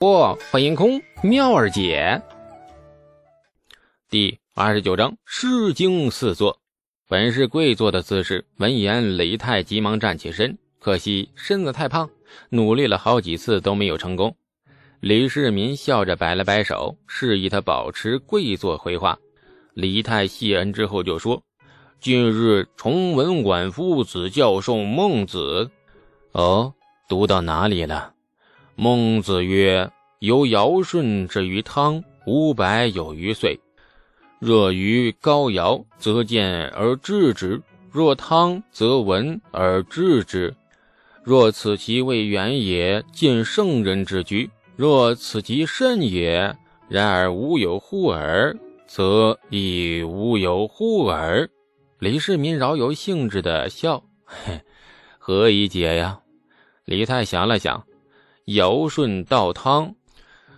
不，欢迎空妙儿姐。第二十九章诗经四座，本是跪坐的姿势。闻言，李泰急忙站起身，可惜身子太胖，努力了好几次都没有成功。李世民笑着摆了摆手，示意他保持跪坐回话。李泰谢恩之后就说：“近日崇文馆夫子教授孟子，哦，读到哪里了？”孟子曰：“由尧舜至于汤，五百有余岁。若于高尧，则见而治之；若汤，则闻而治之。若此其未远也，见圣人之居；若此其甚也，然而无有乎耳，则亦无有乎耳。”李世民饶有兴致的笑：“嘿，何以解呀？”李泰想了想。尧舜到汤，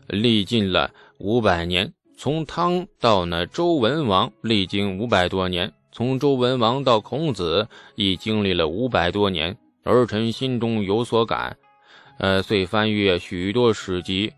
历尽了五百年；从汤到那周文王，历经五百多年；从周文王到孔子，亦经历了五百多年。儿臣心中有所感，呃，遂翻阅许多史籍，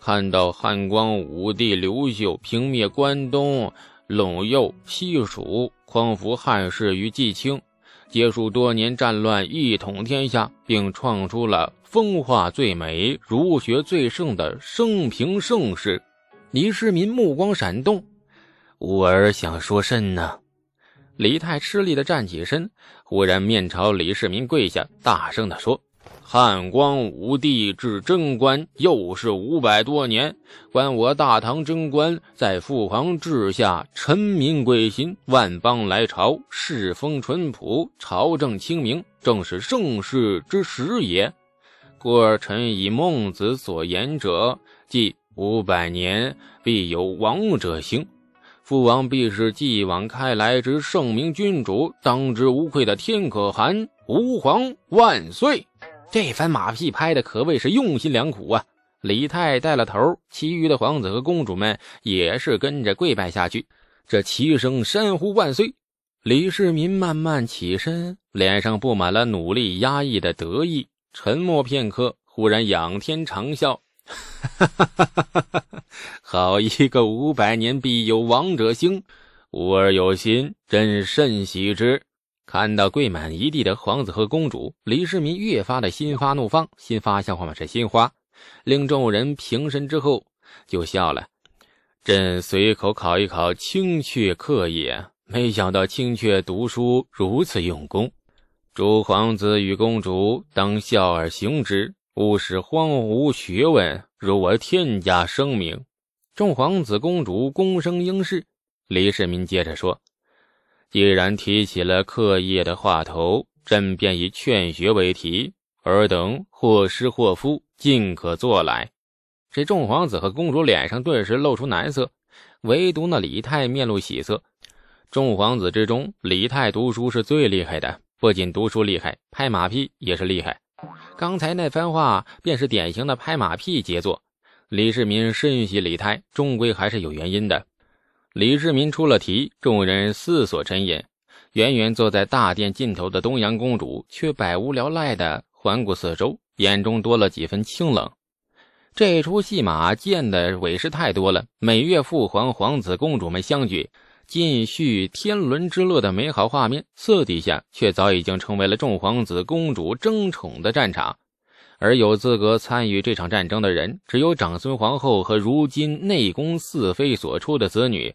看到汉光武帝刘秀平灭关东，陇右西蜀，匡扶汉室于季青，结束多年战乱，一统天下，并创出了。风化最美、儒学最盛的生平盛世，李世民目光闪动，吾儿想说甚呢？李泰吃力的站起身，忽然面朝李世民跪下，大声的说：“汉光武帝至贞观，又是五百多年。观我大唐贞观，在父皇治下，臣民归心，万邦来朝，世风淳朴，朝政清明，正是盛世之时也。”故而臣以孟子所言者，即五百年必有王者兴，父王必是继往开来之圣明君主，当之无愧的天可汗，吾皇万岁！这番马屁拍的可谓是用心良苦啊！李泰带了头，其余的皇子和公主们也是跟着跪拜下去，这齐声山呼万岁。李世民慢慢起身，脸上布满了努力压抑的得意。沉默片刻，忽然仰天长啸：“哈哈哈哈哈！好一个五百年必有王者兴，吾儿有心，朕甚喜之。”看到跪满一地的皇子和公主，李世民越发的心花怒放。心花像话吗？是心花。令众人平身之后，就笑了：“朕随口考一考青雀课也，没想到青雀读书如此用功。”诸皇子与公主当笑而行之，勿使荒芜学问，如我天家声名。众皇子公主躬声应是。李世民接着说：“既然提起了课业的话头，朕便以劝学为题，尔等或师或夫，尽可做来。”这众皇子和公主脸上顿时露出难色，唯独那李泰面露喜色。众皇子之中，李泰读书是最厉害的。不仅读书厉害，拍马屁也是厉害。刚才那番话便是典型的拍马屁杰作。李世民深喜李泰，终归还是有原因的。李世民出了题，众人思索沉吟。远远坐在大殿尽头的东阳公主却百无聊赖地环顾四周，眼中多了几分清冷。这出戏码见的委实太多了。每月父皇、皇子、公主们相聚。尽续天伦之乐的美好画面，私底下却早已经成为了众皇子公主争宠的战场。而有资格参与这场战争的人，只有长孙皇后和如今内宫四妃所出的子女。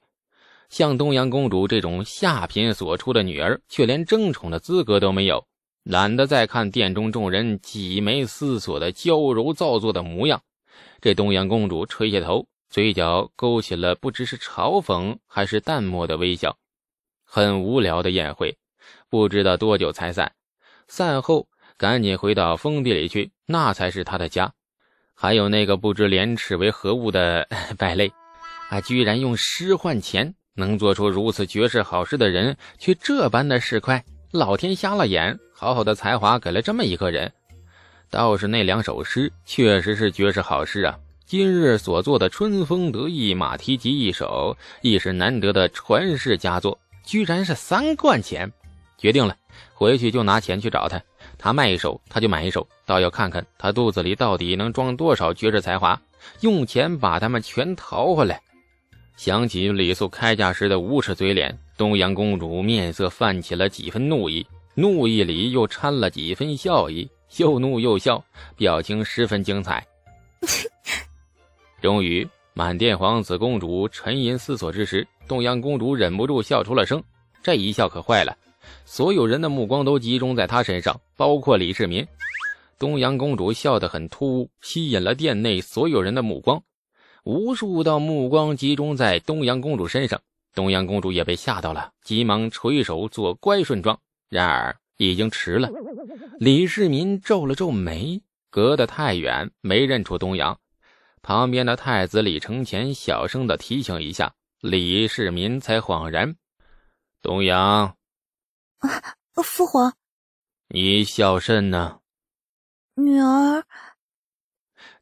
像东阳公主这种下品所出的女儿，却连争宠的资格都没有。懒得再看殿中众人挤眉思索的娇柔造作的模样，这东阳公主垂下头。嘴角勾起了不知是嘲讽还是淡漠的微笑，很无聊的宴会，不知道多久才散。散后赶紧回到封地里去，那才是他的家。还有那个不知廉耻为何物的 败类，啊，居然用诗换钱，能做出如此绝世好诗的人，却这般的市侩。老天瞎了眼，好好的才华给了这么一个人。倒是那两首诗，确实是绝世好诗啊。今日所作的《春风得意马蹄疾》一首，亦是难得的传世佳作，居然是三贯钱。决定了，回去就拿钱去找他，他卖一手，他就买一手，倒要看看他肚子里到底能装多少绝世才华，用钱把他们全淘回来。想起李素开价时的无耻嘴脸，东阳公主面色泛起了几分怒意，怒意里又掺了几分笑意，又怒又笑，表情十分精彩。终于，满殿皇子公主沉吟思索之时，东阳公主忍不住笑出了声。这一笑可坏了。所有人的目光都集中在她身上，包括李世民。东阳公主笑得很突兀，吸引了殿内所有人的目光。无数道目光集中在东阳公主身上，东阳公主也被吓到了，急忙垂手做乖顺状。然而已经迟了。李世民皱了皱眉，隔得太远，没认出东阳。旁边的太子李承乾小声的提醒一下，李世民才恍然：东阳。啊，父皇，你孝甚呢？女儿。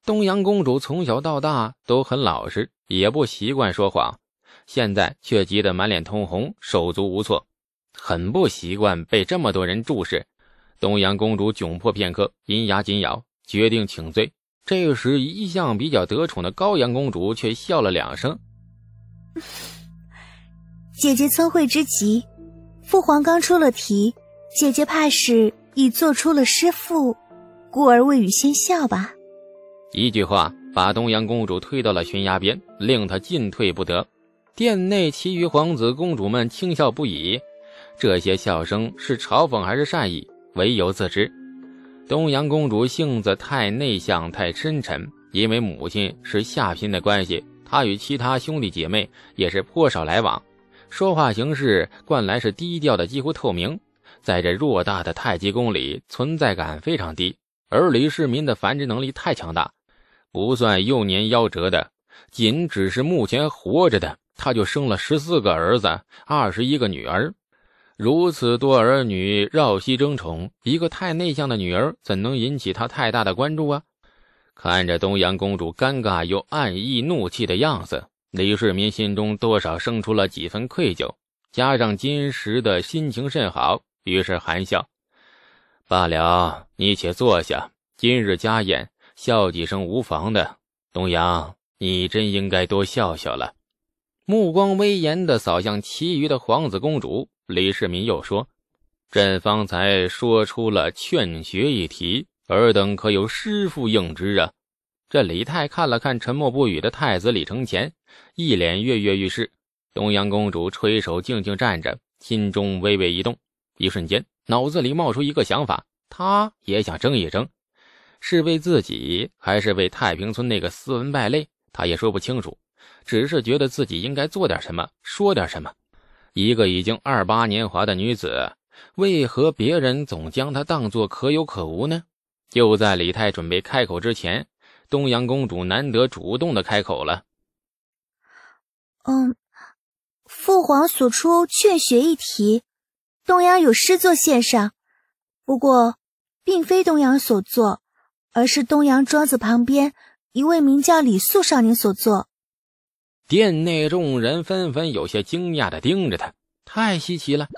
东阳公主从小到大都很老实，也不习惯说谎，现在却急得满脸通红，手足无措，很不习惯被这么多人注视。东阳公主窘迫片刻，银牙紧咬，决定请罪。这时，一向比较得宠的高阳公主却笑了两声：“ 姐姐聪慧之极。”父皇刚出了题，姐姐怕是已做出了师父，故而未雨先笑吧。一句话把东阳公主推到了悬崖边，令她进退不得。殿内其余皇子公主们轻笑不已，这些笑声是嘲讽还是善意，唯有自知。东阳公主性子太内向、太深沉，因为母亲是下嫔的关系，她与其他兄弟姐妹也是颇少来往。说话行事惯来是低调的，几乎透明，在这偌大的太极宫里存在感非常低。而李世民的繁殖能力太强大，不算幼年夭折的，仅只是目前活着的，他就生了十四个儿子，二十一个女儿，如此多儿女绕膝争宠，一个太内向的女儿怎能引起他太大的关注啊？看着东阳公主尴尬又暗意怒气的样子。李世民心中多少生出了几分愧疚，加上今时的心情甚好，于是含笑：“罢了，你且坐下。今日家宴，笑几声无妨的。东阳，你真应该多笑笑了。”目光威严地扫向其余的皇子公主，李世民又说：“朕方才说出了劝学一题，尔等可有师傅应之啊？”这李泰看了看沉默不语的太子李承乾，一脸跃跃欲试。东阳公主垂手静静站着，心中微微一动，一瞬间脑子里冒出一个想法：她也想争一争，是为自己，还是为太平村那个斯文败类？她也说不清楚，只是觉得自己应该做点什么，说点什么。一个已经二八年华的女子，为何别人总将她当作可有可无呢？就在李泰准备开口之前。东阳公主难得主动的开口了：“嗯，父皇所出劝学一题，东阳有诗作献上，不过并非东阳所作，而是东阳庄子旁边一位名叫李素少年所作。”殿内众人纷纷有些惊讶的盯着他，太稀奇了。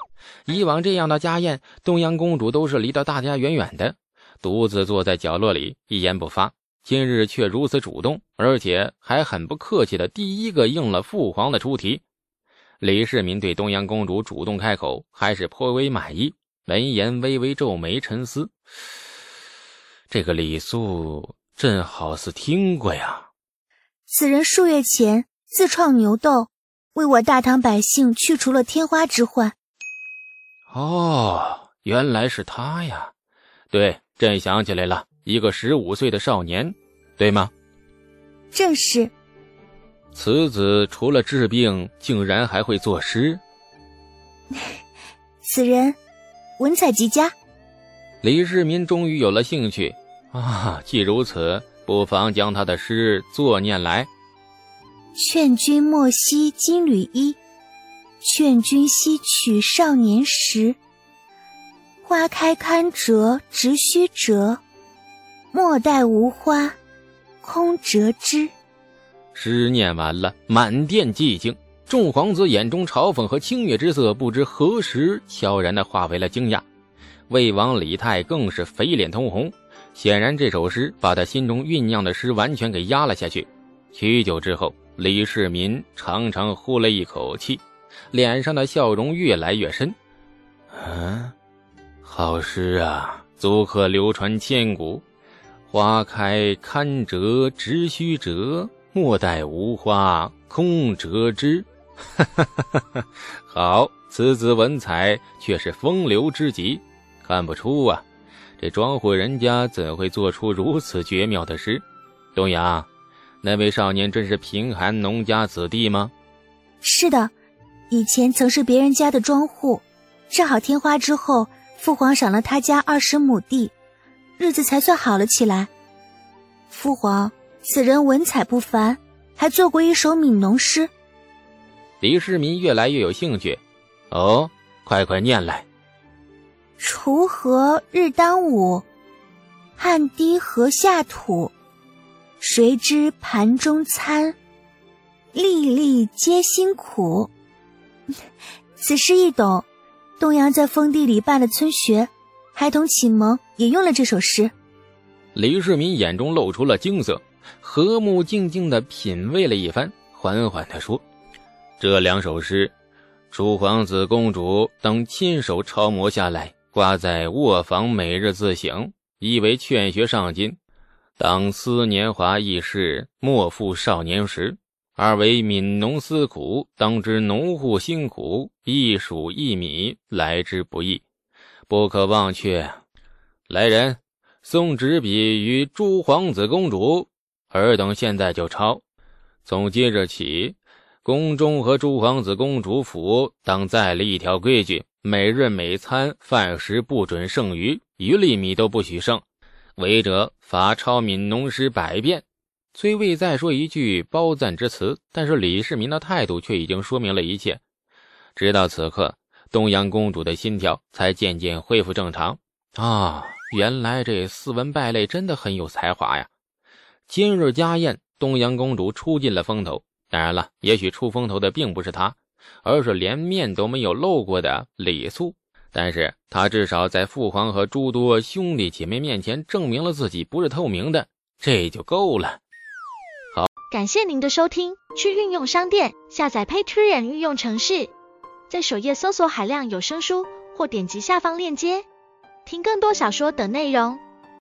以往这样的家宴，东阳公主都是离得大家远远的，独自坐在角落里，一言不发。今日却如此主动，而且还很不客气的第一个应了父皇的出题。李世民对东阳公主主动开口还是颇为满意。闻言，微微皱眉沉思：这个李素，朕好似听过呀。此人数月前自创牛痘，为我大唐百姓去除了天花之患。哦，原来是他呀！对，朕想起来了。一个十五岁的少年，对吗？正是。此子除了治病，竟然还会作诗。此人文采极佳。李世民终于有了兴趣啊！既如此，不妨将他的诗作念来。劝君莫惜金缕衣，劝君惜取少年时。花开堪折直须折。莫待无花空折枝。诗念完了，满殿寂静。众皇子眼中嘲讽和轻蔑之色，不知何时悄然的化为了惊讶。魏王李泰更是肥脸通红，显然这首诗把他心中酝酿的诗完全给压了下去。许久之后，李世民长长呼了一口气，脸上的笑容越来越深。嗯，好诗啊，足可流传千古。花开堪折直须折，莫待无花空折枝。好，此子文采却是风流之极。看不出啊，这庄户人家怎会做出如此绝妙的诗？东阳，那位少年真是贫寒农家子弟吗？是的，以前曾是别人家的庄户，正好天花之后，父皇赏了他家二十亩地，日子才算好了起来。父皇，此人文采不凡，还做过一首悯农诗。李世民越来越有兴趣，哦，快快念来。锄禾日当午，汗滴禾下土。谁知盘中餐，粒粒皆辛苦。此诗易懂，东阳在封地里办了村学，孩童启蒙也用了这首诗。李世民眼中露出了惊色，和睦静静的品味了一番，缓缓的说。这两首诗，楚皇子、公主等亲手抄摹下来，挂在卧房，每日自省，以为劝学上进。当思年华易逝，莫负少年时。二为悯农思苦，当知农户辛苦，一黍一米来之不易，不可忘却。来人，送纸笔与诸皇子、公主，尔等现在就抄。从今日起。宫中和诸皇子、公主府当再立一条规矩：每日每餐饭食不准剩余，一粒米都不许剩。违者罚抄悯农诗百遍。虽未再说一句褒赞之词，但是李世民的态度却已经说明了一切。直到此刻，东阳公主的心跳才渐渐恢复正常。啊，原来这斯文败类真的很有才华呀！今日家宴，东阳公主出尽了风头。当然了，也许出风头的并不是他，而是连面都没有露过的李素。但是他至少在父皇和诸多兄弟姐妹面前证明了自己不是透明的，这就够了。好，感谢您的收听。去运用商店下载 Patreon 运用城市，在首页搜索海量有声书，或点击下方链接听更多小说等内容。